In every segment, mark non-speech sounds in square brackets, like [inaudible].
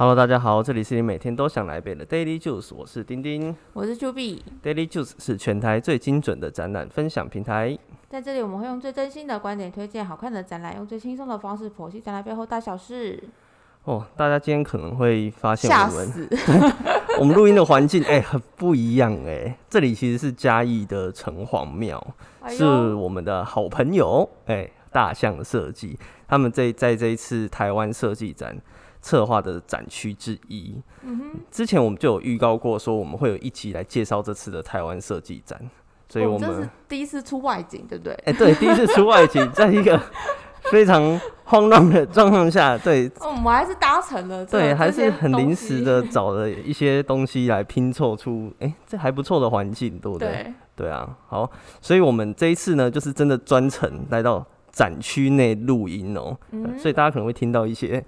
Hello，大家好，这里是你每天都想来背的 Daily Juice，我是丁丁。我是 Q B，Daily Juice 是全台最精准的展览分享平台。在这里我们会用最真心的观点推荐好看的展览，用最轻松的方式剖析展览背后大小事，哦，大家今天可能会发现吓我们死！[laughs] 我们录音的环境哎、很不一样哎、这里其实是嘉义的城隍庙，是我们的好朋友哎、大象设计，他们这在这一次台湾设计展策划的展区之一。嗯哼，之前我们就有预告过，说我们会有一集来介绍这次的台湾设计展，所以我们这是第一次出外景，对不对？哎、对，第一次出外景，[laughs] 在一个非常慌乱的状况下，对。哦，我们还是达成了，对，还是很临时的找了一些东西来拼凑出，哎、这还不错的环境，对不对？对，对啊，好，所以我们这一次呢，就是真的专程来到展区内录音哦、嗯，呃所以大家可能会听到一些，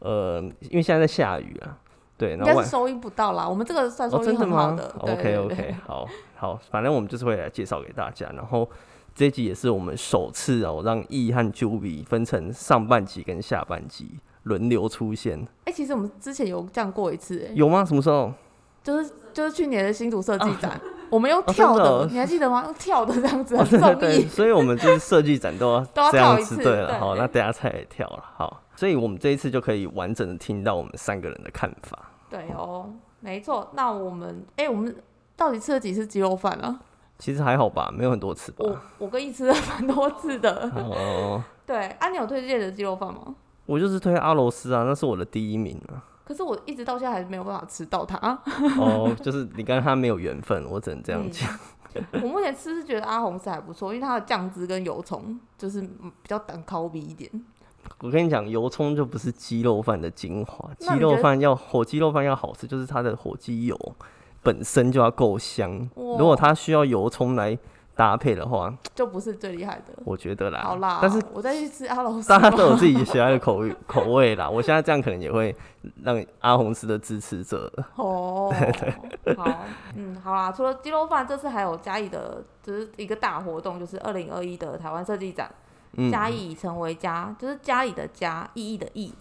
呃，因为现在在下雨啊，对，应该是收音不到啦。我们这个算哦，收音很好的。对？OK 对 OK，对 [laughs] 好好，反正我们就是会来介绍给大家，然后这一集也是我们首次哦，让 E 和 Juby 分成上半集跟下半集轮流出现，哎，其实我们之前有这样过一次，哎，有吗？什么时候？就是就是去年的新竹设计展，我们用哦跳的哦的，你还记得吗？用跳的这样子，哦，很对对对，[laughs] 所以我们就是设计展都要都要这样子，跳一次对好，那等一下才来跳了，好，所以我们这一次就可以完整的听到我们三个人的看法。对哦，没错。那我们，哎，我们到底吃了几次鸡肉饭啊？其实还好吧，没有很多次我吧。我跟一吃了蛮多次的。哦，对，啊，你有推荐的鸡肉饭吗？我就是推阿罗斯啊，那是我的第一名啊。可是我一直到现在还是没有办法吃到它。哦，就是你跟他没有缘分，我只能这样嗯讲。我目前吃是觉得阿红是还不错，因为它的酱汁跟油葱就是嗯比较单烤比一点。我跟你讲，油葱就不是鸡肉饭的精华，鸡肉饭要火鸡肉饭要好吃，就是它的火鸡油本身就要够香。如果它需要油葱来搭配的话，就不是最厉害的。我觉得啦，好啦，但是我再去吃阿龙大家都有自己喜欢的口味口味啦。我现在这样可能也会让阿红斯的支持者。哦，[laughs] 好，嗯，好啦。除了鸡肉饭，这次还有嘉义的，就是一个大活动，就是二零二一的台湾设计展，嗯，嘉义已成为家，就是家里的家，意义的意。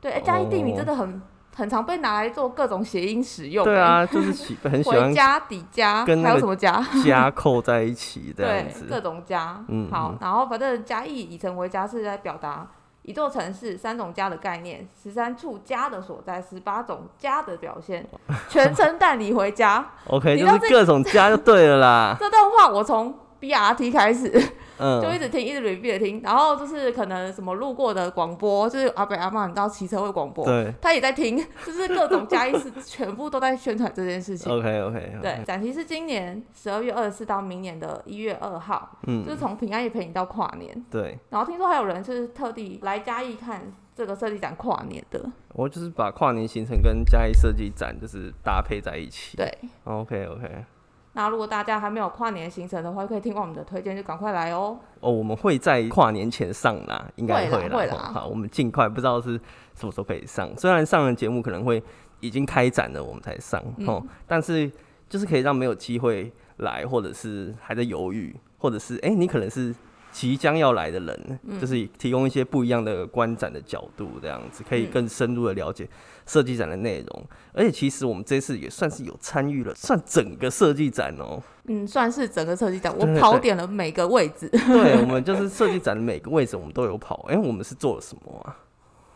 对，哎嘉义地名真的很很常被拿来做各种谐音使用。哎，对啊，就是喜很喜欢 [laughs] 回家、底家，跟还有什么家？家扣在一起这样 [laughs] 对，各。种家。嗯嗯，好然后反正嘉义以城为家是在表达一座城市三种家的概念，十三处家的所在，十八种家的表现，[laughs] 全程带你回家。OK，就是各种家就对了啦。这段话我从 BRT 开始 [laughs] 就一嗯，直听，一直 repeat 听，然后就是可能什么路过的广播，就是阿北阿妈，你知道骑车会广播，对。他也在听，就是各种嘉义市全部都在宣传这件事情。[laughs] OK OK。对，，展期是今年十二月二十四到明年的一月二号，嗯就是嗯，从平安夜陪你到跨年。对，然后听说还有人是特地来嘉义看这个设计展跨年的，我就是把跨年行程跟嘉义设计展就是搭配在一起。对。OK OK。那如果大家还没有跨年行程的话，可以听完我们的推荐，就赶快来哦。哦，我们会在跨年前上啦，应该会啦啦。会啦哦好，我们尽快，不知道是什么时候可以上。虽然上了节目可能会已经开展了，我们才上、嗯哦，但是就是可以让没有机会来，或者是还在犹豫，或者是哎、你可能是即将要来的人，嗯。就是提供一些不一样的观展的角度，这样子可以嗯。更深入的了解设计展的内容。而且其实我们这次也算是有参与了，算整个设计展哦、嗯，算是整个设计展，我跑点了每个位置，对，我们就是 [laughs] 设计展的每个位置我们都有跑。哎、我们是做了什么啊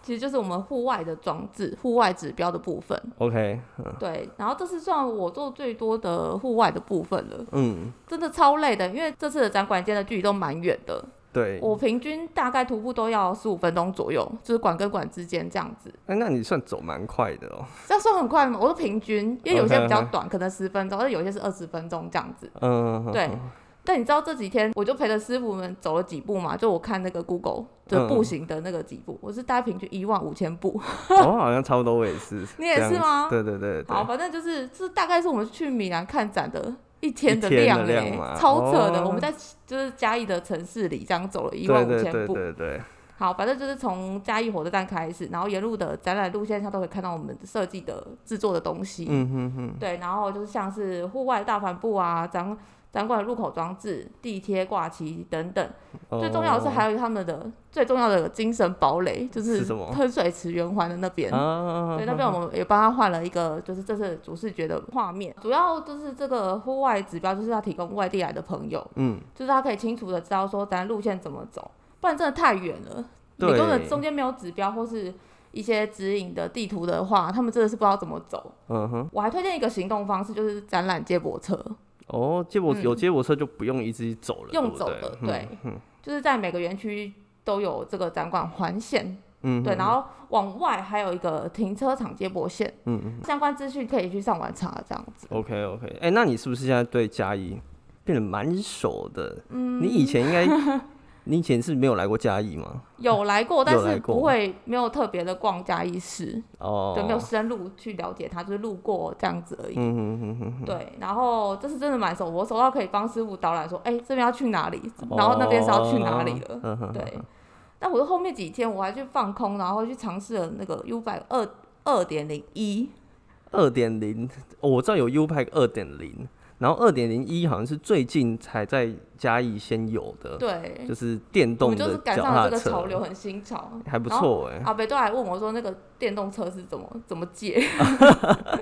其实就是我们户外的装置、户外指标的部分。？OK，嗯对，然后这是算我做最多的户外的部分了，嗯，真的超累的，因为这次的展馆间的距离都蛮远的，对。我平均大概徒步都要十五分钟左右，就是馆跟馆之间这样子。哎、那你算走蛮快的哦、这样算很快吗？我说平均，因为有些比较短可能十分钟，而有些是二十分钟这样子。嗯，对，但你知道这几天我就陪着师傅们走了几步嘛？就我看那个 Google 的嗯步行的那个几步，我是大概平均一万五千步。我 [laughs] 好像差不多，我也是。你也是吗对对对对。好，反正就是这大概是我们去米兰看展的一天的量哎、的量嘛超扯的。哦我们在就是嘉义的城市里这样走了一万五对对千步，对对，好，反正就是从嘉义火车站开始，然后沿路的展览路线上都可以看到我们设计的制作的东西。嗯哼哼，对，然后就是像是户外大帆布啊，展展馆入口装置、地贴挂旗等等。最重要的是还有他们的最重要的精神堡垒，就是喷水池圆环的那边。啊，对，那边我们也帮他换了一个，就是这次主视觉的画面。主要就是这个户外指标，就是要提供外地来的朋友，嗯，就是他可以清楚的知道说咱路线怎么走，不然真的太远了。你对根本中间没有指标或是一些指引的地图的话，他们真的是不知道怎么走。嗯哼，我还推荐一个行动方式，就是展览接驳车，哦，接驳嗯有接驳车就不用一直走了，用走的，对，嗯。就是在每个园区都有这个展馆环线，嗯，对，然后往外还有一个停车场接驳线，嗯嗯。相关资讯可以去上网查，这样子。，OK OK，哎，那你是不是现在对嘉义变得蛮熟的？嗯，你以前应该，你以前是没有来过嘉义吗？有来过，[laughs] 但是不会没有特别的逛嘉义市，哦，对，没有深入去了解它，就是路过这样子而已。嗯哼哼哼哼，对，然后这是真的蛮熟，我熟到可以帮师傅导览说，哎、这边要去哪里，然后那边是要去哪里了。嗯哼，对，但我后面几天我还去放空，然后去尝试了那个 U 百二二点零一，二点零，哦我知道有 U Pack 二点零，然后二点零一好像是最近才在嘉义先有的，对，就是电我动们就是的赶上了，这个潮流，很新潮。还不错哎。阿北都还问我说，那个电动车是怎么怎么借？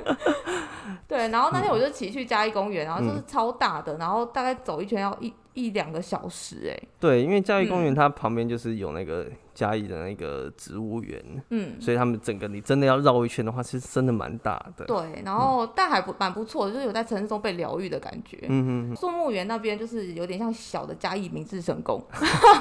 [laughs] 对，然后那天我就骑去嘉义公园，然后就是超大的，然后大概走一圈要一一两个小时，哎，对，因为嘉义公嗯。园它旁边就是有那个嘉义的那个植物园，嗯，所以他们整个你真的要绕一圈的话，其实真的蛮大的。对，然后但还不蛮不错的，就是有在城市中被疗愈的感觉。嗯哼树木园那边就是有点像小的嘉义明治神宫，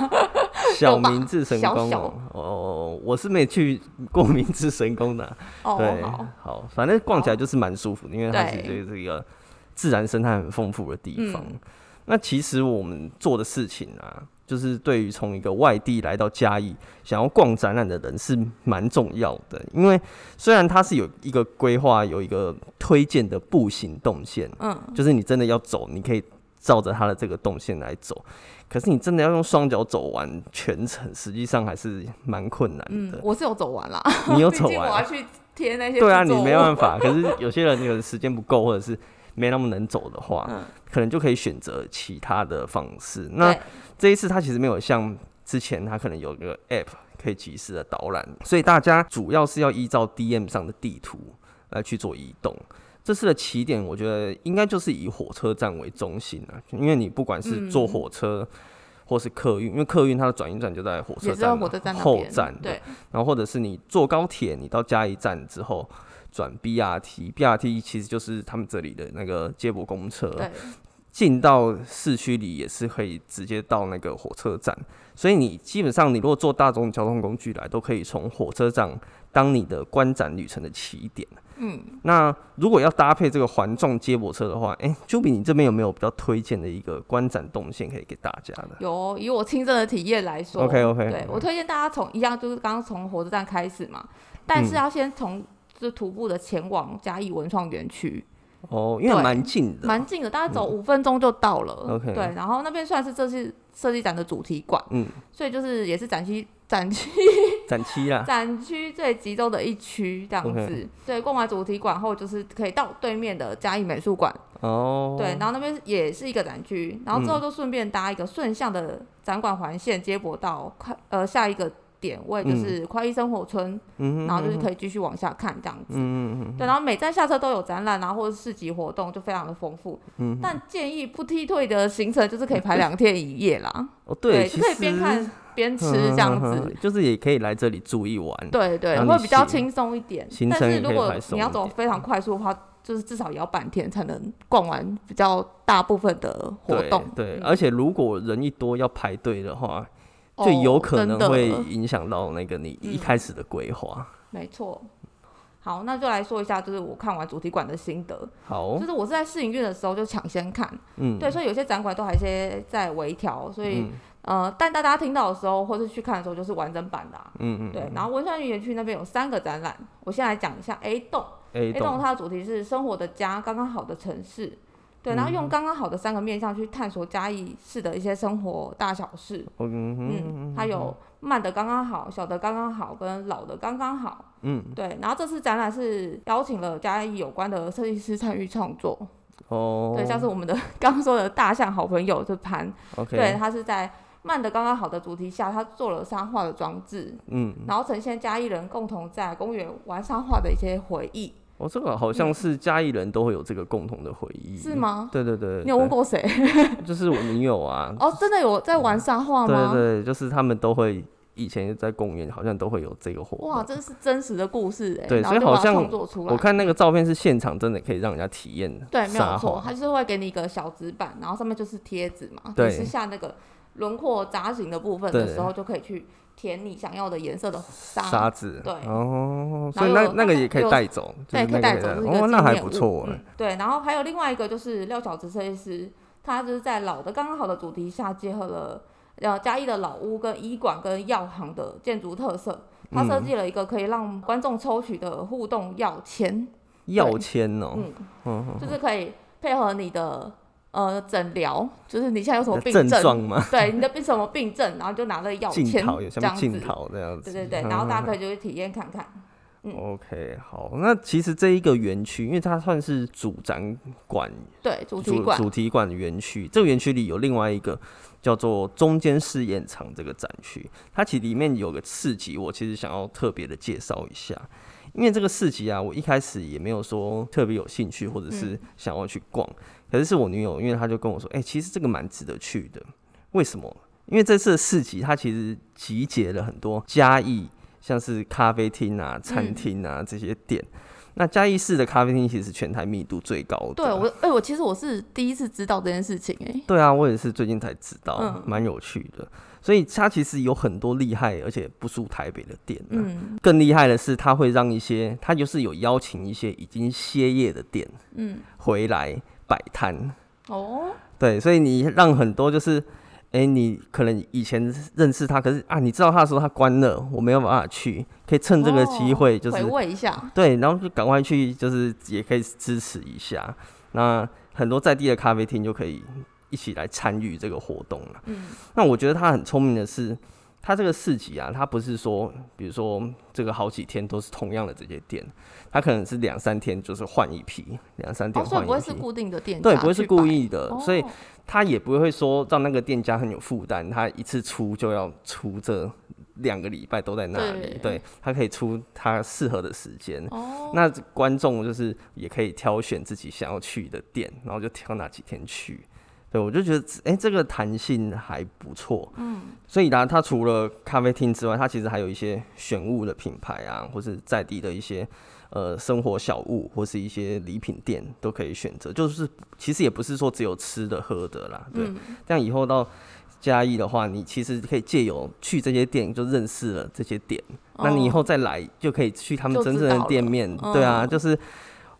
[laughs] 小明治神宫哦，哦，我是没去过明治神宫的啊、哦，对，好，好，反正逛起来就是蛮舒服的，因为它是对。这个这个自然生态很丰富的地方。嗯那其实我们做的事情啊，就是对于从一个外地来到嘉义想要逛展览的人是蛮重要的，因为虽然它是有一个规划，有一个推荐的步行动线，嗯，就是你真的要走，你可以照着它的这个动线来走。可是你真的要用双脚走完全程，实际上还是蛮困难的。，嗯我是有走完啦，你有 [laughs] 走完我走完要去贴那些对啊，你没办法。可是有些人可能时间不够，或者是没那么能走的话，嗯，可能就可以选择其他的方式。那这一次他其实没有像之前他可能有一个 App 可以及时的导览，所以大家主要是要依照 DM 上的地图来去做移动。这次的起点，我觉得应该就是以火车站为中心啊，因为你不管是坐嗯火车或是客运，因为客运它的转运站就在火车站嘛也是在火车站后站，对，然后或者是你坐高铁，你到嘉义站之后转 BRT，BRT 其实就是他们这里的那个接驳公车，对，进到市区里也是可以直接到那个火车站，所以你基本上你如果坐大众交通工具来，都可以从火车站当你的观展旅程的起点。嗯，那如果要搭配这个环状接驳车的话，哎、b y 你这边有没有比较推荐的一个观展动线可以给大家的？有哦以我亲身的体验来说 OK，OK 对我推荐大家从一样就是刚刚从火车站开始嘛，但嗯是要先从就徒步的前往嘉义文创园区，哦，因为蛮近的，蛮近的，大概走五分钟就到了。OK 对，然后那边算是这次设计展的主题馆，嗯，所以就是也是展区展区展区啦，[laughs] 展区最集中的一区这样子。对，逛完主题馆后，就是可以到对面的嘉义美术馆，哦，对，然后那边也是一个展区，然后之后就顺便搭一个顺向的展馆环线接驳到快呃下一个点位，就是快意生活村，嗯，然后就是可以继续往下看这样子。嗯嗯嗯对，然后每站下车都有展览啊，或者市集活动，就非常的丰富。嗯，但建议不踢退的行程就是可以排两天一夜啦，哦对，就可以边看边吃嗯这样嗯嗯子。[laughs] 就是也可以来这里住一晚。对对，会比较轻松一点。行但是如果你要走非常快速的话，就是至少也要半天才能逛完比较大部分的活动。对，嗯而且如果人一多要排队的话，就哦有可能会影响到那个你一嗯开始的规划。没错。好，那就来说一下，就是我看完主题馆的心得。好就，是我是在试营运的时候就抢先看，嗯，对，所以有些展馆都还些在微调，所以、嗯呃，但大家听到的时候或是去看的时候就是完整版的、啊。嗯嗯，对，然后文创园区那边有三个展览，我先来讲一下 A 栋。A 栋，它的主题是生活的家，刚刚好的城市。对，然后用刚刚好的三个面向去探索嘉义市的一些生活大小事。嗯哼嗯，它有慢的刚刚好，小的刚刚好，跟老的刚刚好。嗯，对，然后这次展览是邀请了嘉义有关的设计师参与创作。哦，对，像是我们的 [laughs] 刚刚说的大象好朋友这盘，OK，对，它是在慢的刚刚好的主题下，它做了沙画的装置，嗯，然后呈现嘉义人共同在公园玩沙画的一些回忆，哦，这个好像是嘉义人都会有这个共同的回忆，是？吗？对对对，你有问？过谁？[laughs] 就是我女友啊，哦，真的有在玩沙画吗？对对，就是他们都会以前在公园好像都会有这个活动。哇，这是真实的故事哎，对所以好像。我看那个照片是现场，真的可以让人家体验对，没有错，它就是会给你一个小纸板，然后上面就是贴纸嘛，对你是下那个轮廓扎形的部分的对时候，就可以去填你想要的颜色的沙。[laughs] 沙子。对哦，所以那那个也可以有带走，就对，可以带走，哦，那还不错哎嗯。对，然后还有另外一个就是廖小直设计师，他就是在老的刚刚好的主题下，结合了呃嘉义的老屋跟医馆跟药行的建筑特色，他设计了一个可以让观众抽取的互动药签，药签哦，嗯，嗯，就是可以配合你的呃诊疗，就是你现在有什么病症吗？对，你的病什么病症，然后就拿了药签这样子，头这样子。对对对，然后大家可以就去体验看看。嗯 OK，好，那其实这一个园区，因为它算是主展馆、对，主题馆，主题馆的园区，这个园区里有另外一个叫做中间试验场这个展区，它其实里面有个市集，我其实想要特别的介绍一下。因为这个市集啊，我一开始也没有说特别有兴趣，或者是嗯想要去逛。可是是我女友，因为她就跟我说：“哎、其实这个蛮值得去的。为什么？因为这次的市集，它其实集结了很多嘉义，像是咖啡厅啊、餐厅啊、这些店。那嘉义市的咖啡厅其实是全台密度最高的。对我，哎、我其实我是第一次知道这件事情、哎，对啊，我也是最近才知道嗯，蛮、有趣的。所以它其实有很多厉害而且不输台北的店、啊。嗯更厉害的是，它会让一些，它就是有邀请一些已经歇业的店嗯，回来摆摊。哦，对，所以你让很多就是，哎、你可能以前认识他，可是啊，你知道他的时候他关了，我没有办法去，可以趁这个机会就是、哦回味一下，对，然后就赶快去，就是也可以支持一下。那很多在地的咖啡厅就可以一起来参与这个活动了。嗯那我觉得他很聪明的是，他这个市集啊，它不是说，比如说这个好几天都是同样的这些店，它可能是两三天就是换一批，两三天哦，所以换一批。不会是固定的店对，不会是故意的，哦、所以他也不会说让那个店家很有负担，他一次出就要出这两个礼拜都在那里，对对他可以出他适合的时间。哦，那观众就是也可以挑选自己想要去的店，然后就挑哪几天去。对，我就觉得，哎、这个弹性还不错。嗯，所以呢，它除了咖啡厅之外，它其实还有一些选物的品牌啊，或是在地的一些呃生活小物，或是一些礼品店都可以选择。就是其实也不是说只有吃的喝的啦，对。嗯这样以后到嘉义的话，你其实可以借由去这些店就认识了这些店，那你以后再来就可以去他们真正的店面，对啊，嗯就是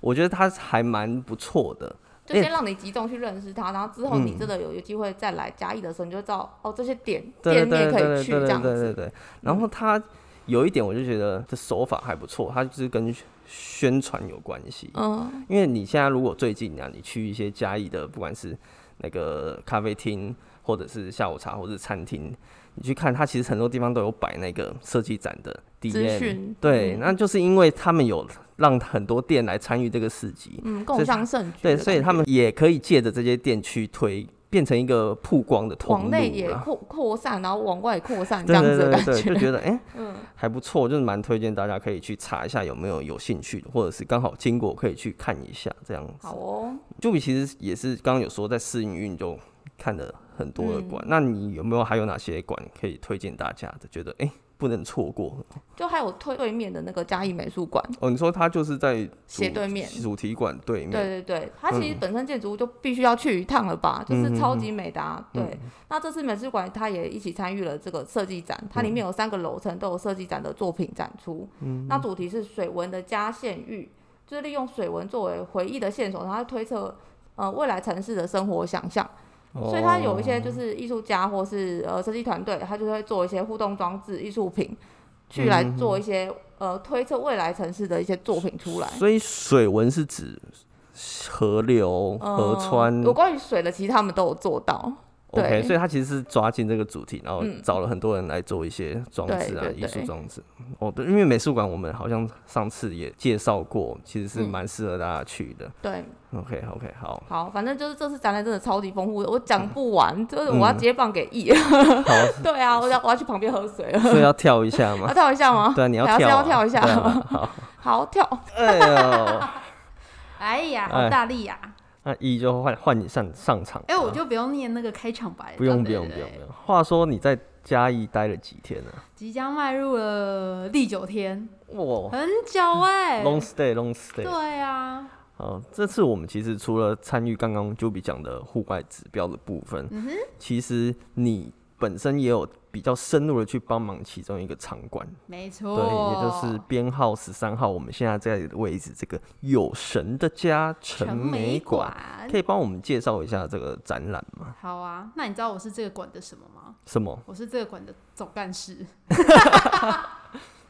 我觉得它还蛮不错的。就先让你集中去认识他，然后之后你嗯真的有有机会再来嘉义的时候，你就知道哦，这些点对店你也可以去这样子。对对对。然后他有一点，我就觉得这手法还不错，他就是跟宣传有关系。嗯因为你现在如果最近啊，你去一些嘉义的，不管是那个咖啡厅，或者是下午茶，或者是餐厅，你去看，它其实很多地方都有摆那个设计展的资 DM。讯对，嗯那就是因为他们有让很多店来参与这个市集，嗯，共襄盛举对，所以他们也可以借着这些店去推，变成一个曝光的通路往内也。扩扩散，然后往外扩散这样子的感对对对，就觉。[laughs] 得哎、嗯，还不错，就是蛮推荐大家可以去查一下有没有有兴趣的，或者是刚好经过可以去看一下这样子。好哦。就比其实也是刚刚有说在试营运就看了很多的馆，嗯那你有没有还有哪些馆可以推荐大家的？觉得哎、不能错过就还有对对面的那个嘉义美术馆哦。你说它就是在斜对面。主题馆对面，对对对，它其实嗯本身建筑物就必须要去一趟了吧，就嗯是超级美的、啊。嗯对，那这次美术馆它也一起参与了这个设计展，它里面有三个楼层都有设计展的作品展出。嗯那主题是水文的加线域，就是利用水文作为回忆的线索，然后推测呃未来城市的生活想象。所以他有一些就是艺术家或是呃设计团队，他就会做一些互动装置、艺术品，去来做一些呃推测未来城市的一些作品出来。所以水文是指河流、河川。有关于水的，其实他们都有做到。OK，所以他其实是抓进这个主题，然后嗯找了很多人来做一些装置啊对、对艺术装置。哦，对，因为美术馆我们好像上次也介绍过，其实是嗯蛮适合大家去的。对，OK，OK，好，好，反正就是这次展览真的超级丰富的，我讲不完，就是我要接棒给 E。[laughs] 好，对啊，我要我要去旁边喝水了。所以要跳一下吗要？跳一下吗？对啊，你要跳啊，要跳一下好，好跳。[laughs] 哎呦，哎呀，哎好大力呀！那一就换换你上上场。哎，我就不用念那个开场白了，不用不用不用不用。话说你在嘉义待了几天呢？即将迈入了第九天，哇很久哎。，long stay long stay。对啊，好，这次我们其实除了参与刚刚 Juby 讲的户外指标的部分，嗯，其实你本身也有比较深入的去帮忙其中一个场馆，没错，对，也就是编号十三号，我们现在在的位置，这个有神的家陈陈美馆。可以帮我们介绍一下这个展览吗？好啊，那你知道我是这个馆的什么吗？什么？我是这个馆的总干事。[laughs]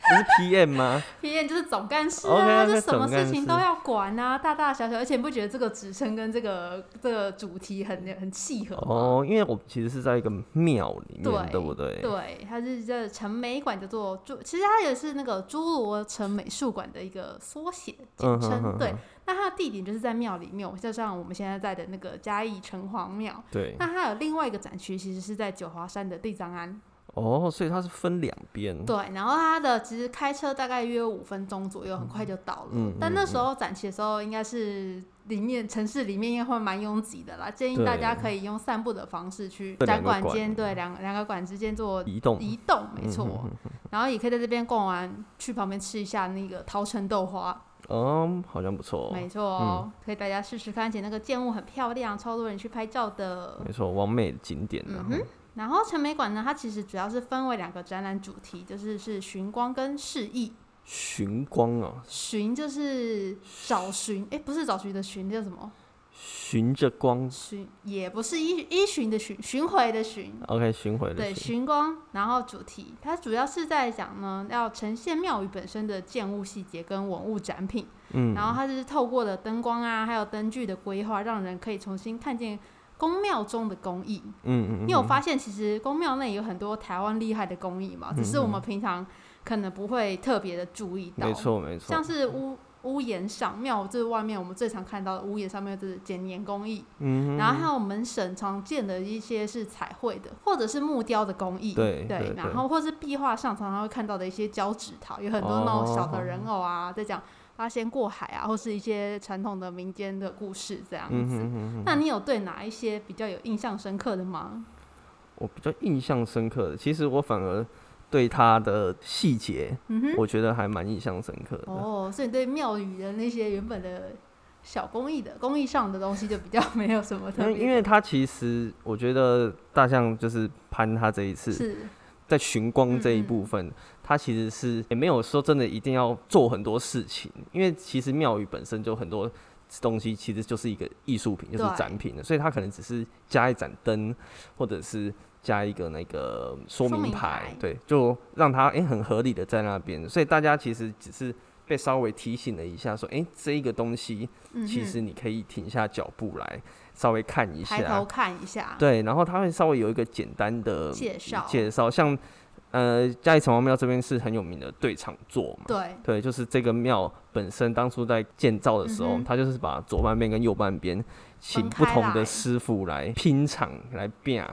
不是 PM 吗？？PM 就是总干事啊就什么事事情都要管啊，大大小小，而且你不觉得这个职称跟这个这个主题很很契合吗？哦，因为我其实是在一个庙里面，对对不对？对，它是这陈美馆叫做朱，其实它也是那个侏罗城美术馆的一个缩写简称。嗯哼哼对，那它的地点就是在庙里面，就像我们现在在的那个嘉义城隍庙。对，那它有另外一个展区，其实是在九华山的地藏庵。哦，所以它是分两边，对，然后它的其实开车大概约五分钟左右，很快就到了。嗯但那时嗯。候展期的时候，应该是里面城市里面应该会蛮拥挤的啦，建议大家可以用散步的方式去这展馆馆间，对两两个馆之间做移动，移动，没错。嗯哼哼然后也可以在这边逛完，去旁边吃一下那个桃城豆花，嗯，好像不错，没错哦，可以大家试试看，而且那个建物很漂亮，超多人去拍照的。没错，完美的景点呢嗯。哼，然后陈美馆呢，它其实主要是分为两个展览主题，就是是寻光跟示意。寻光啊，寻就是找寻，哎，不是找寻的寻，叫什么？循着光寻也不是依依循的寻，巡回的巡。，OK，巡回的对，巡，寻光，然后主题，它主要是在讲呢，要呈现庙宇本身的建物细节跟文物展品，嗯，然后它是透过了灯光啊，还有灯具的规划，让人可以重新看见宫庙中的工艺。嗯嗯，你有嗯发现，其实宫庙内有很多台湾厉害的工艺嘛，只是我们平常可能不会特别的注意到。没错没错。像，是屋屋檐上庙这外面，我们最常看到的屋檐上面就是剪黏工艺，嗯，然后还有门神常见的一些是彩绘的，或者是木雕的工艺，对对对然后或是壁画上常常会看到的一些胶纸陶，有很多那种小的人偶啊，在讲八仙过海啊，或是一些传统的民间的故事这样嗯子。哼哼哼，那你有对哪一些比较有印象深刻的吗？我比较印象深刻的，其实我反而对它的细节，嗯，我觉得还蛮印象深刻的。哦，所以你对庙宇的那些原本的小工艺的工艺上的东西就比较没有什么特别，因为它其实，我觉得大象就是攀它这一次是在寻光这一部分，它其实是也没有说真的一定要做很多事情，因为其实庙宇本身就很多东西其实就是一个艺术品，就是展品的，所以它可能只是加一盏灯，或者是加一个那个说说明明牌牌，对，就让它诶、很合理的在那边，所以大家其实只是被稍微提醒了一下，说诶、这一个东西嗯其实你可以停下脚步来稍微看一抬头下，看一下，对，然后他会稍微有一个简单的介绍。介绍，像呃嘉义城隍庙这边是很有名的对场座嘛，对。对，就是这个庙本身当初在建造的时候，嗯它就是把左半边跟右半边请不同的师傅来拼场来变。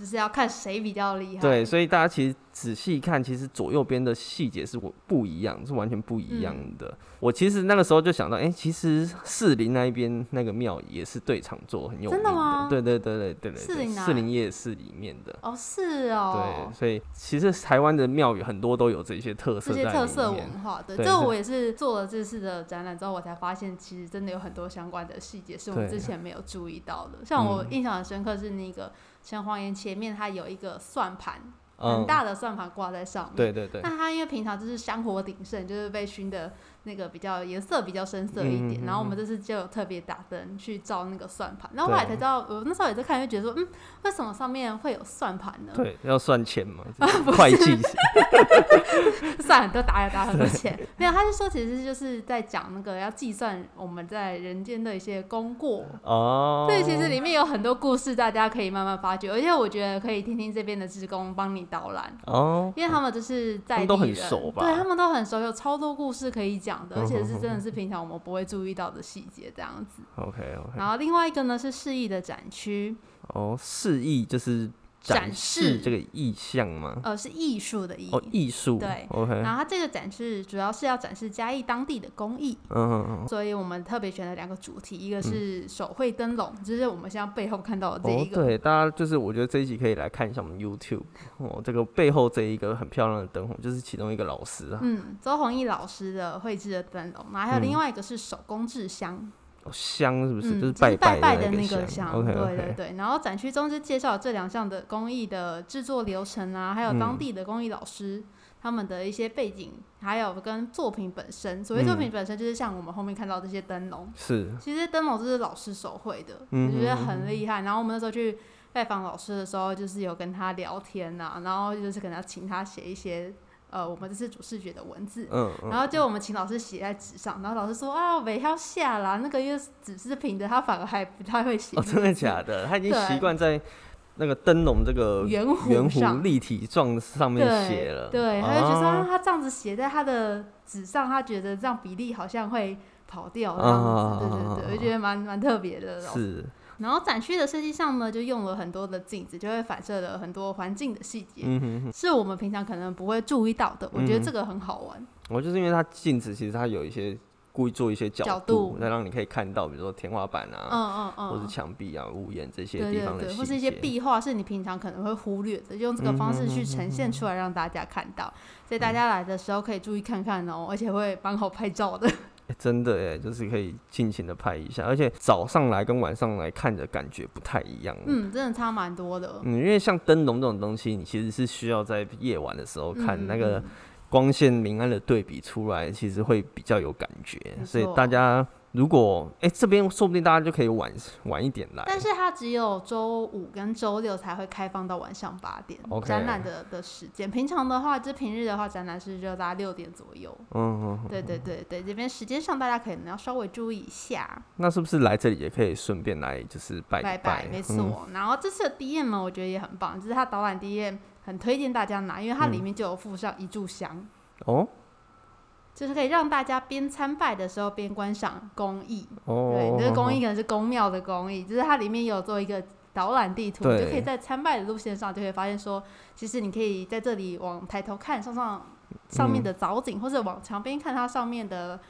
只是要看谁比较厉害。对，所以大家其实仔细看，其实左右边的细节是我不一样，是完全不一样嗯的。我其实那个时候就想到，哎、其实士林那一边那个庙也是对场座很有名真的吗对对对对对对对，士林哪士林夜市里面的。哦，是哦对，，所以其实台湾的庙宇很多都有这些特色这。些特色文化的，对是这我也是做了这次的展览之后，我才发现其实真的有很多相关的细节是我们之前没有注意到的。像我嗯印象很深刻是那个城隍爷前面它有一个算盘，很嗯，大的算盘挂在上面。对对对，那它因为平常就是香火鼎盛，就是被熏的那个比较颜色比较深色一点，嗯嗯嗯然后我们这次就有特别打灯去照那个算盘，然后后来才知道，我那时候也在看，就觉得说，嗯，为什么上面会有算盘呢？对，要算钱嘛，[laughs] 就是会计。[laughs] 算很多打打很多钱，[laughs] 没有，他是说其实就是在讲那个要计算我们在人间的一些功过。哦。所以，其实里面有很多故事，大家可以慢慢发掘，而且我觉得可以听听这边的职工帮你导览，哦，因为他们就是在他们都很地人熟吧？对他们都很熟，有超多故事可以讲的，[laughs] 而且是真的是平常我们不会注意到的细节这样子。OK OK，然后另外一个呢是示意的展区，哦，示意就是展示示这个意象吗？呃，是艺术的艺。哦，艺术，对，OK，然后它这个展示主要是要展示嘉义当地的工艺，嗯嗯嗯，所以我们特别选了两个主题，一个是手绘灯笼，就是我们现在背后看到的这哦一，个。对，大家就是我觉得这一集可以来看一下我们 YouTube 哦，这个背后这一个很漂亮的灯笼，就是其中一个老师啊，嗯，周弘毅老师的绘制的灯笼，然后还有嗯另外一个是手工制香，哦香是不是？嗯，就是拜拜拜的那个香对对对。然后展区中是介绍这两项的工艺的制作流程啊，还有当嗯地的工艺老师。他们的一些背景，还有跟作品本身。所谓作嗯品本身，就是像我们后面看到这些灯笼，是，其实灯笼就是老师手绘的，嗯我觉得很厉害。然后我们那时候去拜访老师的时候，就是有跟他聊天呐、然后就是可能要请他写一些呃我们这是主视觉的文字。嗯嗯，然后就我们请老师写在纸上，然后老师说啊，我要下啦，那个因为纸是平的，他反而还不太会写。哦，真的假的？他已经习惯在那个灯笼这个圆圆弧圆弧立体状上面写了，对，他就觉得他这样子写在他的纸上，他觉得这样比例好像会跑掉这样子。对对对，我就觉得蛮蛮特别的。是，然后展区的设计上呢，就用了很多的镜子，就会反射了很多环境的细节，嗯哼哼，是我们平常可能不会注意到的。我觉得嗯这个很好玩。我就是因为它镜子其实它有一些故意做一些角角度度，来让你可以看到，比如说天花板啊，嗯嗯嗯或是嗯。墙壁啊、屋檐这些地方的或是一些壁画是你平常可能会忽略的，就用这个方式去呈现出来让大家看到，所以大家来的时候可以注意看看哦，而且会蛮好拍照的。欸真的哎，就是可以尽情的拍一下，而且早上来跟晚上来看的感觉不太一样。嗯，真的差蛮多的。嗯，因为像灯笼这种东西，你其实是需要在夜晚的时候看嗯那个嗯光线明暗的对比出来，其实会比较有感觉。所以大家如果哎、这边说不定大家就可以晚晚一点来。但是它只有周五跟周六才会开放到晚上八点展览的的时间。平常的话，就平日的话，展览是热大概六点左右。嗯嗯，对对对对，这边时间上大家可能要稍微注意一下。那是不是来这里也可以顺便来就是拜拜拜？没嗯错。然后这次的 DM 呢，我觉得也很棒，就是它导览 DM 很推荐大家拿，因为它里面就有附上一炷香。哦就是可以让大家边参拜的时候边观赏工艺，哦，对，这个工艺可能是宫庙的工艺，就是它里面有做一个导览地图，对。就可以在参拜的路线上就会发现说，其实你可以在这里往抬头看上上上面的藻井，或者往墙边看它上面的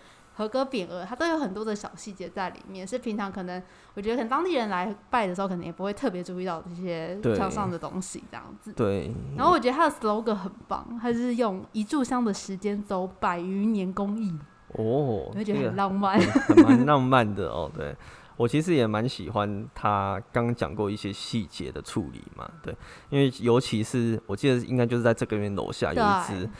和歌匾额，它都有很多的小细节在里面，是平常可能我觉得可能当地人来拜的时候，可能也不会特别注意到这些对墙上的东西这样子。对，然后我觉得它的 slogan 很棒，它是用一炷香的时间走百余年工艺，哦，你会觉得很浪漫。[laughs] 很蛮浪漫的哦。对我其实也蛮喜欢他刚刚讲过一些细节的处理嘛，对，因为尤其是我记得应该就是在这个院楼下有一只对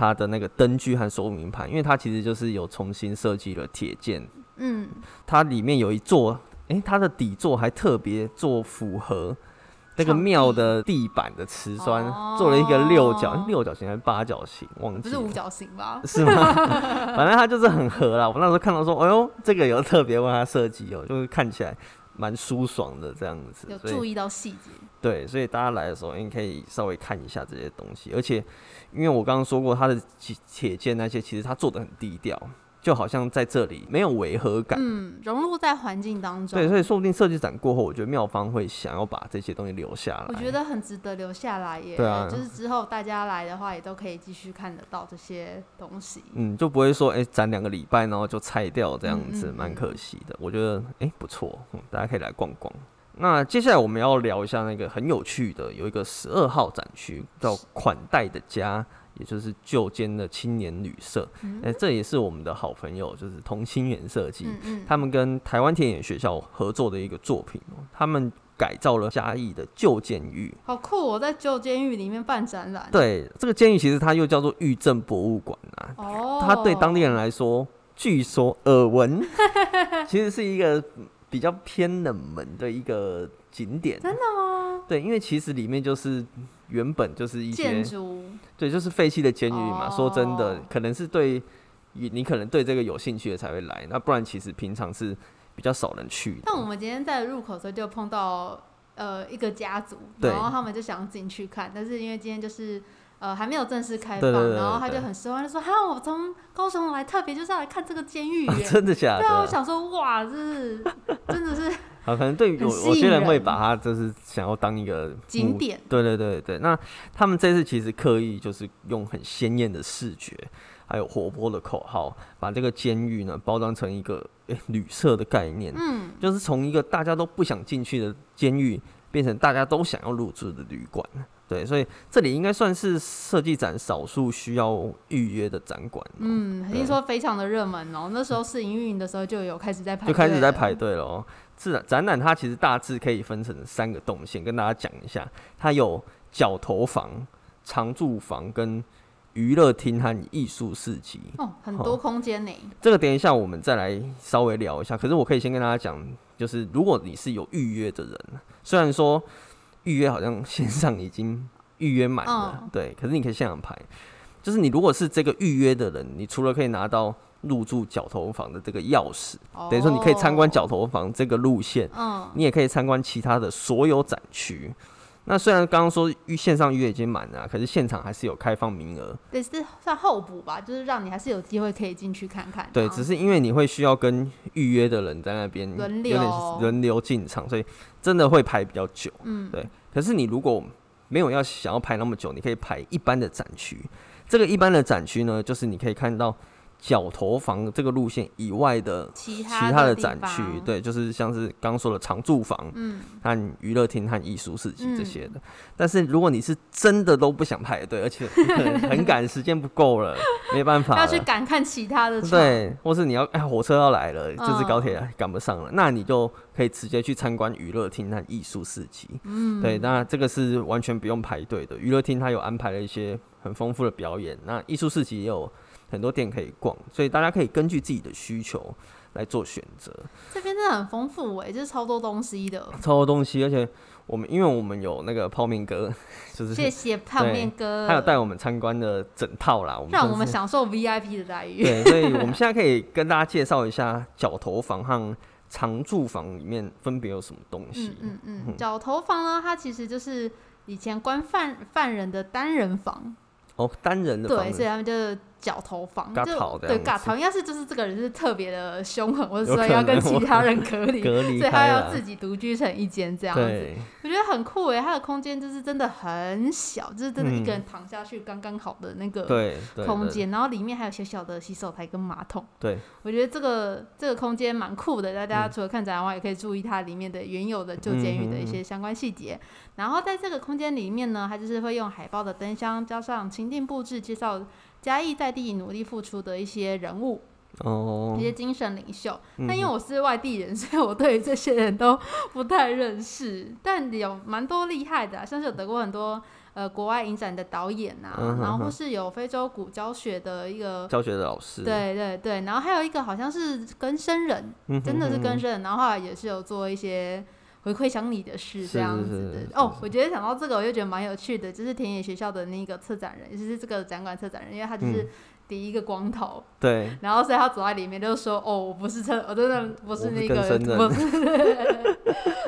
它的那个灯具和说明盘，因为它其实就是有重新设计了铁件，嗯，它里面有一座，诶、它的底座还特别做符合。那个庙的地板的瓷砖、哦做了一个六角，诶六角形还是八角形，忘记了不是五角形吧？是吗？[laughs] 反正它就是很合啦。我那时候看到说，哎呦，这个有特别为它设计哦，就是看起来蛮舒爽的这样子。有注意到细节。对，所以大家来的时候，你可以稍微看一下这些东西。而且，因为我刚刚说过，它的铁铁件那些，其实它做的很低调，就好像在这里没有违和感。嗯，融入在环境当中。对，所以说不定设计展过后，我觉得妙方会想要把这些东西留下来。我觉得很值得留下来耶。对啊就是之后大家来的话，也都可以继续看得到这些东西。嗯，就不会说哎、展两个礼拜然后就拆掉这样子，蛮、嗯嗯嗯可惜的。我觉得哎、不错、嗯，大家可以来逛逛。那接下来我们要聊一下那个很有趣的，有一个十二号展区叫款待的家，也就是旧间的青年旅社。嗯哎、这也是我们的好朋友，就是同心圆设计，嗯嗯，他们跟台湾田野学校合作的一个作品哦。他们改造了嘉义的旧监狱。好酷！我在旧监狱里面办展览。对，这个监狱其实它又叫做狱政博物馆啊。哦，它对当地人来说，据说耳闻，[laughs] 其实是一个比较偏冷门的一个景点。真的吗？对，因为其实里面就是原本就是一些建筑，对，就是废弃的监狱嘛。说真的哦，可能是对你你可能对这个有兴趣的才会来，那不然其实平常是比较少人去的。但我们今天在入口的时候就碰到呃一个家族，然后他们就想进去看，但是因为今天就是呃还没有正式开放，然后他就很失望，就说：“哈，我从高雄来，特别就是要来看这个监狱耶。[laughs] 真的假的对啊，我？想说，哇，这是真的是好，可能对有很吸引有些人会把它就是想要当一个景点，对对对对，那他们这次其实刻意就是用很鲜艳的视觉，还有活泼的口号，把这个监狱呢包装成一个诶、旅社的概念，嗯，就是从一个大家都不想进去的监狱，变成大家都想要入住的旅馆。对，所以这里应该算是设计展少数需要预约的展馆哦、嗯，对。听说非常的热门哦。那时候试营运营的时候就有开始在排，就开始在排。队了哦。自然展览它其实大致可以分成三个动线，跟大家讲一下。它有角头房、常住房跟娱乐厅和艺术市集。哦，很多空间呢。这个等一下我们再来稍微聊一下。可是我可以先跟大家讲，就是如果你是有预约的人，虽然说预约好像线上已经预约满了，嗯对，可是你可以现场排。就是你如果是这个预约的人，你除了可以拿到入住角头房的这个钥匙，等于说你可以参观角头房这个路线，哦。嗯，你也可以参观其他的所有展区。那虽然刚刚说预线上预约已经满了啊，可是现场还是有开放名额。对是算候补吧，就是让你还是有机会可以进去看看。对，只是因为你会需要跟预约的人在那边轮有点流轮流进场，所以真的会排比较久。嗯，对，可是你如果没有要想要排那么久，你可以排一般的展区。这个一般的展区呢，就是你可以看到角头房这个路线以外的其其他他的展区，对，就是像是刚刚说的常住房，嗯，和娱乐厅和艺术市集这嗯些的。但是如果你是真的都不想排队，而且 [laughs] 很赶，时间不够了，[laughs] 没办法要去。赶看其他的，对，或是你要哎，火车要来了，就是高嗯铁赶不上了，那你就可以直接去参观娱乐厅和艺术市集。嗯，对，那这个是完全不用排队的。娱乐厅它有安排了一些很丰富的表演，那艺术市集也有很多店可以逛，所以大家可以根据自己的需求来做选择。这边真的很丰富哎，就是超多东西的。超多东西，而且我们因为我们有那个泡面哥，[laughs] 就是谢谢泡面哥，他有带我们参观的整套啦，我们让我们享受 VIP 的待遇。对，所以我们现在可以跟大家介绍一下角头房和常住房里面分别有什么东西嗯。嗯角头房呢，它其实就是以前关犯犯人的单人房，哦，单人的房所以他们就是角头房，就对嘎头，应该是就是这个人是特别的凶狠，或者说要跟其他人隔离，[laughs] 隔离所以他要自，己独居成一间这样子。我觉得很酷诶，他的空间就是真的很小，就是真的一个嗯人躺下去刚刚好的那个空间，然后里面还有小小的洗手台跟马桶。对，我觉得这个这个空间蛮酷的，大家嗯除了看展览外，也可以注意它里面的原有的旧监狱的一些相关细节。然后在这个空间里面呢，它就是会用海报的灯箱加上情境布置，介绍嘉义在地努力付出的一些人物、哦一，些精神领袖。嗯但因为我是外地人，所以我对于这些人都不太认识，但有蛮多厉害的啊、像是有得过很多呃国外影展的导演啊，嗯哼然后或是有非洲古教学的一个。教学的老师，对对对，然后还有一个好像是更生人，嗯哼真的是哼哼更生人，然后后来也是有做一些回馈乡里的事这样子的。哦，我觉得想到这个，我就觉得蛮有趣的，就是田野学校的那个策展人，也就是这个展馆策展人，因为他就是嗯第一个光头，对，然后所以他走在里面就说：“哦，我不是车，我真的不是那个，不是。”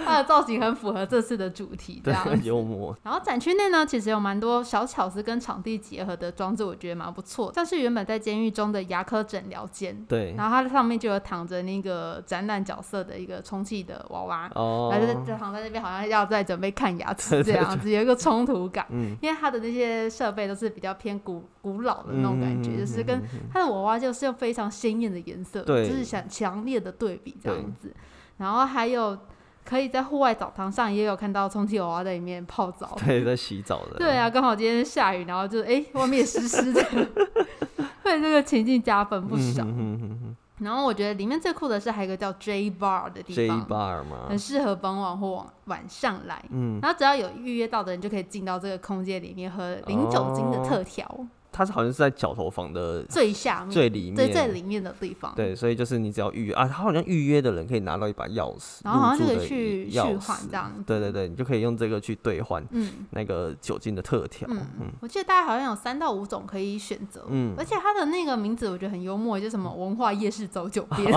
他的造型很符合这次的主题，这对。幽默，然后展区内呢，其实有蛮多小巧思跟场地结合的装置，我觉得蛮不错。像是原本在监狱中的牙科诊疗间，对，然后它上面就有躺着那个展览角色的一个充气的娃娃，哦然后就就躺在那边，好像要在准备看牙齿 [laughs] 这样子，有一个冲突感。嗯，因为它的那些设备都是比较偏古古老的那种感觉，嗯就是跟嗯嗯它的娃娃就是用非常鲜艳的颜色，就是想强烈的对比这样子。然后还有可以在户外澡堂上也有看到充气娃娃在里面泡澡。对，在洗澡的，对啊，刚好今天下雨，然后就哎、外面湿湿的，[laughs] 为这个情境加分不少。嗯哼哼哼然后我觉得里面最酷的是还有一个叫 J Bar 的地方 J 方，bar 嘛很，适合傍晚或晚晚上来。嗯，然后只要有预约到的人，就可以进到这个空间里面喝零酒精的特调，它是好像是在角头房的最下面、最里面，最最里面的地方。对，所以就是你只要预约啊，他好像预约的人可以拿到一把钥匙，然后好像就可以去钥去换匙这样。对对对，你就可以用这个去兑换嗯那个酒精的特调。嗯嗯，我记得大概好像有三到五种可以选择。嗯而且它的那个名字我觉得很幽默，就什么文化夜市走酒店，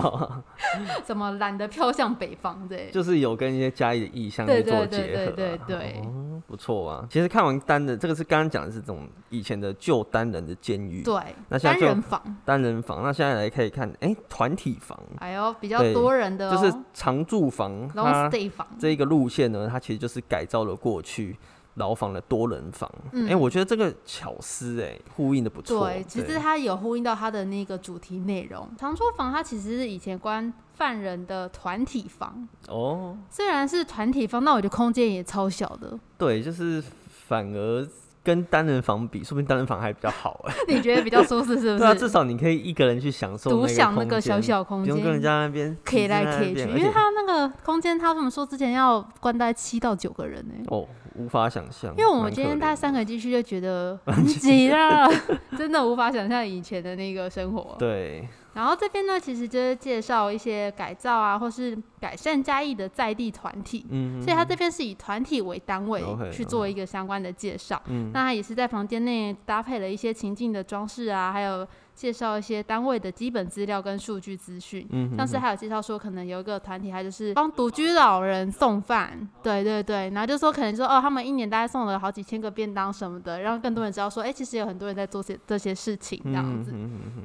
[laughs] 什么懒得飘向北方对。就是有跟一些嘉义的意象对去做对对结合、啊，对对对哦，不错啊。其实看完单人，这个是刚刚讲的是这种以前的旧单人的监狱，对，那现在就人房，单人房。那现在来可以看，哎、团体房还有比较多人的、哦，就是常住房，long stay 房，这一个路线呢，它其实就是改造了过去牢房的多人房。哎、嗯我觉得这个巧思哎、呼应的不错。对，其实它有呼应到它的那个主题内容。长桌房它其实是以前关犯人的团体房，哦，虽然是团体房，那我觉得空间也超小的。对，就是反而跟单人房比，说不定单人房还比较好。哎、[laughs] [laughs] 你觉得比较舒适是不是？对啊，至少你可以一个人去享受独享那个小小空间，不用跟人家那边可以来可以去，因为他那个空间，他们说之前要关大概七到九个人呢、哦，无法想象。因为我们今天大三个人进去就觉得 [laughs] 很挤了，[laughs] 真的无法想象以前的那个生活。对，然后这边呢，其实就是介绍一些改造啊，或是改善嘉义的在地团体。嗯，所以它这边是以团体为单位去做一个相关的介绍。嗯那它也是在房间内搭配了一些情境的装饰啊，还有介绍一些单位的基本资料跟数据资讯。嗯哼像是还有介绍说，可能有一个团体，他就是帮独居老人送饭，对对对，然后就说可能说哦，他们一年大概送了好几千个便当什么的，让更多人知道说，哎、其实有很多人在做些这些事情这样子。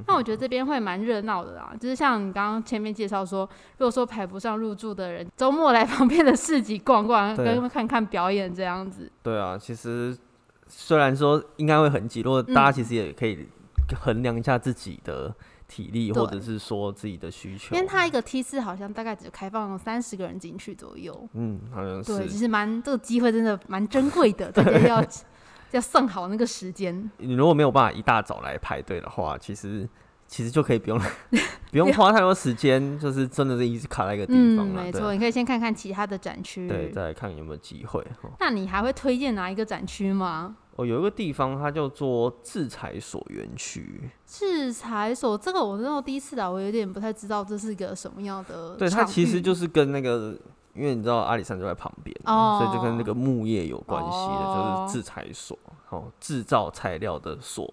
那我觉得这边会蛮热闹的啦，就是像你刚刚前面介绍说，如果说排不上入住的人，周末来旁边的市集逛逛，对跟看看表演这样子。对啊，其实虽然说应该会很挤，如果大家其实也可以衡量一下自己的体力，或者是说自己的需求。因为它一个梯次好像大概只开放三十个人进去左右，嗯，好像是对，其。实蛮这个机会真的蛮珍贵的，[laughs] 大家要要算好那个时间。你如果没有办法一大早来排队的话，其实其实就可以不用 [laughs] 不用花太多时间，就是真的是一直卡在一个地嗯，方没错，你可以先看看其他的展区。对，再来看有没有机会。哦那你还会推荐哪一个展区吗？哦，有一个地方它叫做制裁所园区，制裁所这个我知道第一次来，我有点不太知道这是一个什么样的。对，它其实就是跟那个，因为你知道阿里山就在旁边，哦所以就跟那个木业有关系的，哦就是制裁所，哦，制造材料的所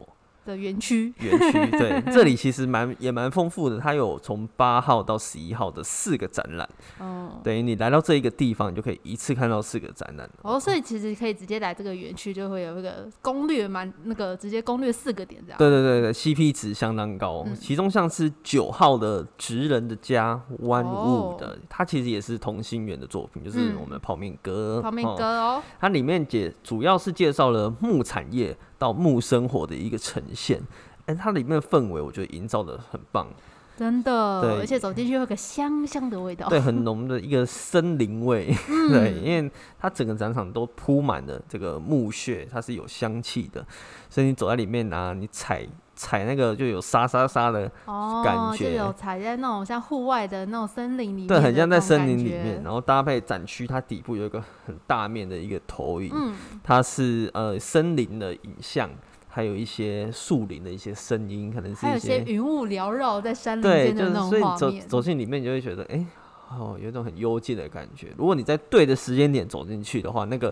的园区。园区。对，这里其实蛮也蛮丰富的，它有从八号到十一号的四个展览，哦，等于你来到这一个地方，你就可以一次看到四个展览。哦，所以其实可以直接来这个园区，就会有一个攻略蛮那个直接攻略四个点这样。对对对对，CP 值相当高，嗯其中像是九号的职人的家哦 Wood 的，它其实也是同心圆的作品，就是嗯我们的泡面哥。旁边哦歌哦，它里面介主要是介绍了木产业到木生活的一个呈现，哎、它里面的氛围我觉得营造的很棒，真的，对。而且走进去会有个香香的味道。对，很浓的一个森林味，[laughs] 嗯。对，因为它整个展场都铺满了这个木屑，它是有香气的，所以你走在里面啊，你踩踩那个就有沙沙沙的，哦，感就觉有踩在那种像户外的那种森林里面，对，很像在森林里面，。然后搭配展区，它底部有一个很大面的一个投影，嗯，它是呃森林的影像，还有一些树林的一些声音，可能是还有一些云雾缭绕在山林对，间的那就是所以种画面。走走进里面，你就会觉得，哎、哦，有一种很幽静的感觉。如果你在对的时间点走进去的话，那个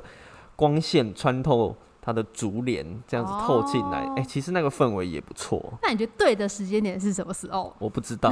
光线穿透它的竹帘，这样子透进来，哎、哦其实那个氛围也不错。那你觉得对的时间点是什么时候？我不知道，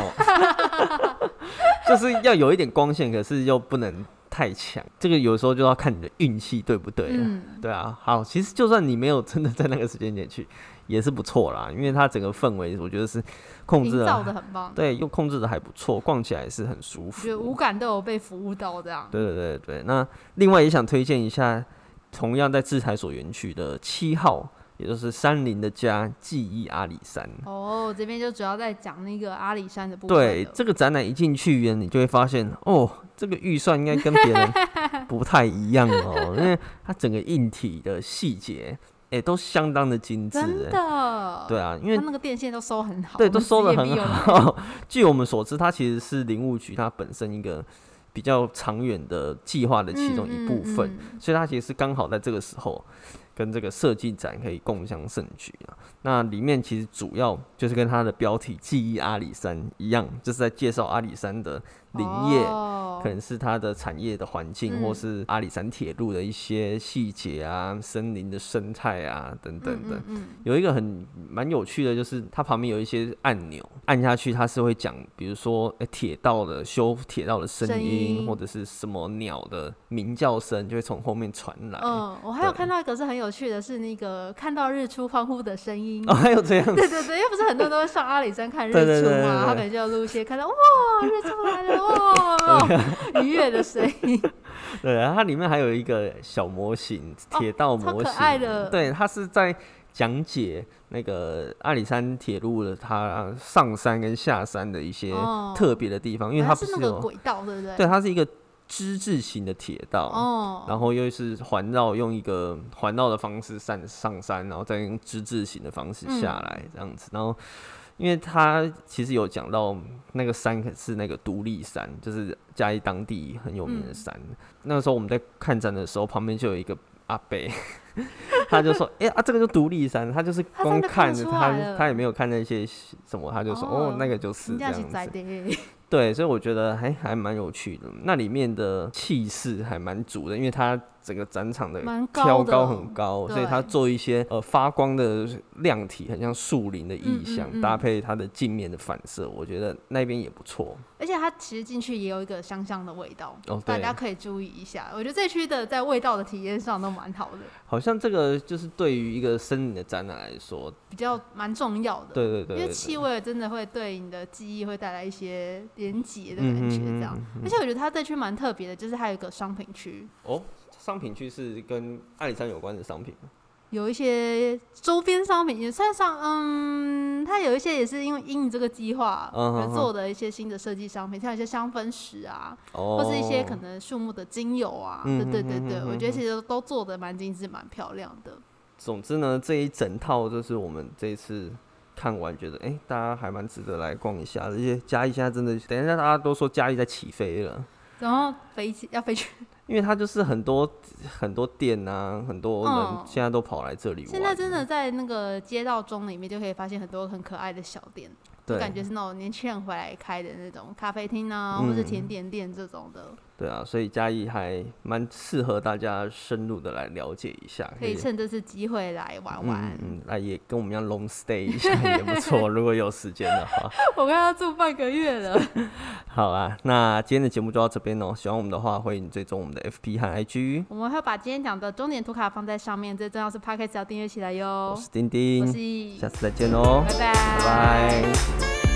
[laughs] 就是要有一点光线，可是又不能太强。这个有时候就要看你的运气对不对了。嗯，对啊，好，其实就算你没有真的在那个时间点去，也是不错啦，因为它整个氛围我觉得是控制的，很棒。对，又控制的还不错，逛起来是很舒服。觉得五感都有被服务到这样。对对对对，那另外也想推荐一下，同样在制裁所园区的七号，也就是山林的家记忆阿里山。哦，这边就主要在讲那个阿里山的部分。对这个展览一进去呢，你就会发现哦，这个预算应该跟别人 [laughs] 不太一样哦，因为它整个硬体的细节，哎、都相当的精致、真哎，的，对啊，因为它那个电线都收很好，对，都收的很好。[laughs] 据我们所知，它其实是林务局它本身一个比较长远的计划的其中一部分，嗯嗯嗯所以它其实是刚好在这个时候跟这个设计展可以共襄盛举啊。那里面其实主要就是跟它的标题“记忆阿里山”一样，就是在介绍阿里山的林业。哦可能是它的产业的环境，嗯或是阿里山铁路的一些细节啊，森林的生态啊，等等的。嗯嗯有一个很蛮有趣的，就是它旁边有一些按钮，按下去它是会讲，比如说诶铁道的修铁道的声声音，音或者是什么鸟的鸣叫声，就会从后面传来。嗯，我还有看到一个是很有趣的，是那个看到日出欢呼的声音。[laughs] 哦，还有这样子，对对对，因为不是很多人都会上阿里山看日出嘛，[laughs] 他可能就要录一些看到哇日出来了哇愉悦的声音。[laughs] 对，然后它里面还有一个小模型，铁道哦超可模型，爱的对，它是在讲解那个阿里山铁路的它上山跟下山的一些哦特别的地方，因为它不是那个有，轨道，对不对？对，它是一个之字形的铁道，哦，然后又是环绕，用一个环绕的方式上上山，然后再用之字形的方式下嗯来，这样子。然后，因为他其实有讲到那个山是那个独立山，就是嘉义当地很有名的嗯山。那个时候我们在看展的时候，旁边就有一个阿伯，[laughs] 他就说：“哎、啊，这个就独立山。”他就是光看着他他也没有看那些什么，他就说：“哦哦那个就是这样子。”对，所以我觉得还还蛮有趣的。那里面的气势还蛮足的，因为它整个展场的蛮挑高很高，所以它做一些呃发光的亮体，很像树林的意嗯象，嗯嗯搭配它的镜面的反射，我觉得那边也不错。而且它其实进去也有一个香香的味道，哦，大家，可以注意一下。我觉得这区的在味道的体验上都蛮好的，好像这个就是对于一个森林的展览来说，比较蛮重要的。对对对因为气味真的会对你的记忆会带来一些连结的感觉，这样。而且我觉得它这区蛮特别的，就是它有一个商品区，哦，商品区是跟阿里山有关的商品吗有一些周边商品也算上，嗯，它有一些也是因为因你这个计划而做的一些新的设计商品，像有一些香氛石啊，哦，或是一些可能树木的精油啊，嗯对对对对，我觉得其实都做的蛮精致、蛮漂亮的。总之呢，这一整套就是我们这一次看完，觉得哎、诶大家还蛮值得来逛一下的。而且嘉义现在真的，等一下大家都说嘉义在起飞了，然后飞起要飞去，因为它就是很多很多店啊，很多人嗯。现在都跑来这里玩。现在真的在那个街道中里面就可以发现很多很可爱的小店，就对感觉是那种年轻人回来开的那种咖啡厅啊，嗯。或者甜点店这种的，对啊，所以嘉义还蛮适合大家深入的来了解一下，可以趁这次机会来玩玩。嗯嗯，那也跟我们一样 long stay 一下也不错，如果有时间的话。[laughs] 我刚刚住半个月了，[laughs] 好啊，那今天的节目就到这边哦。喜欢我们的话，欢迎追踪我们的 FP 和 IG。我们会把今天讲的终点图卡放在上面，最重要是 p o d c a s t 要订阅起来哟我。是丁丁我，是，下次再见喽，拜拜，拜拜。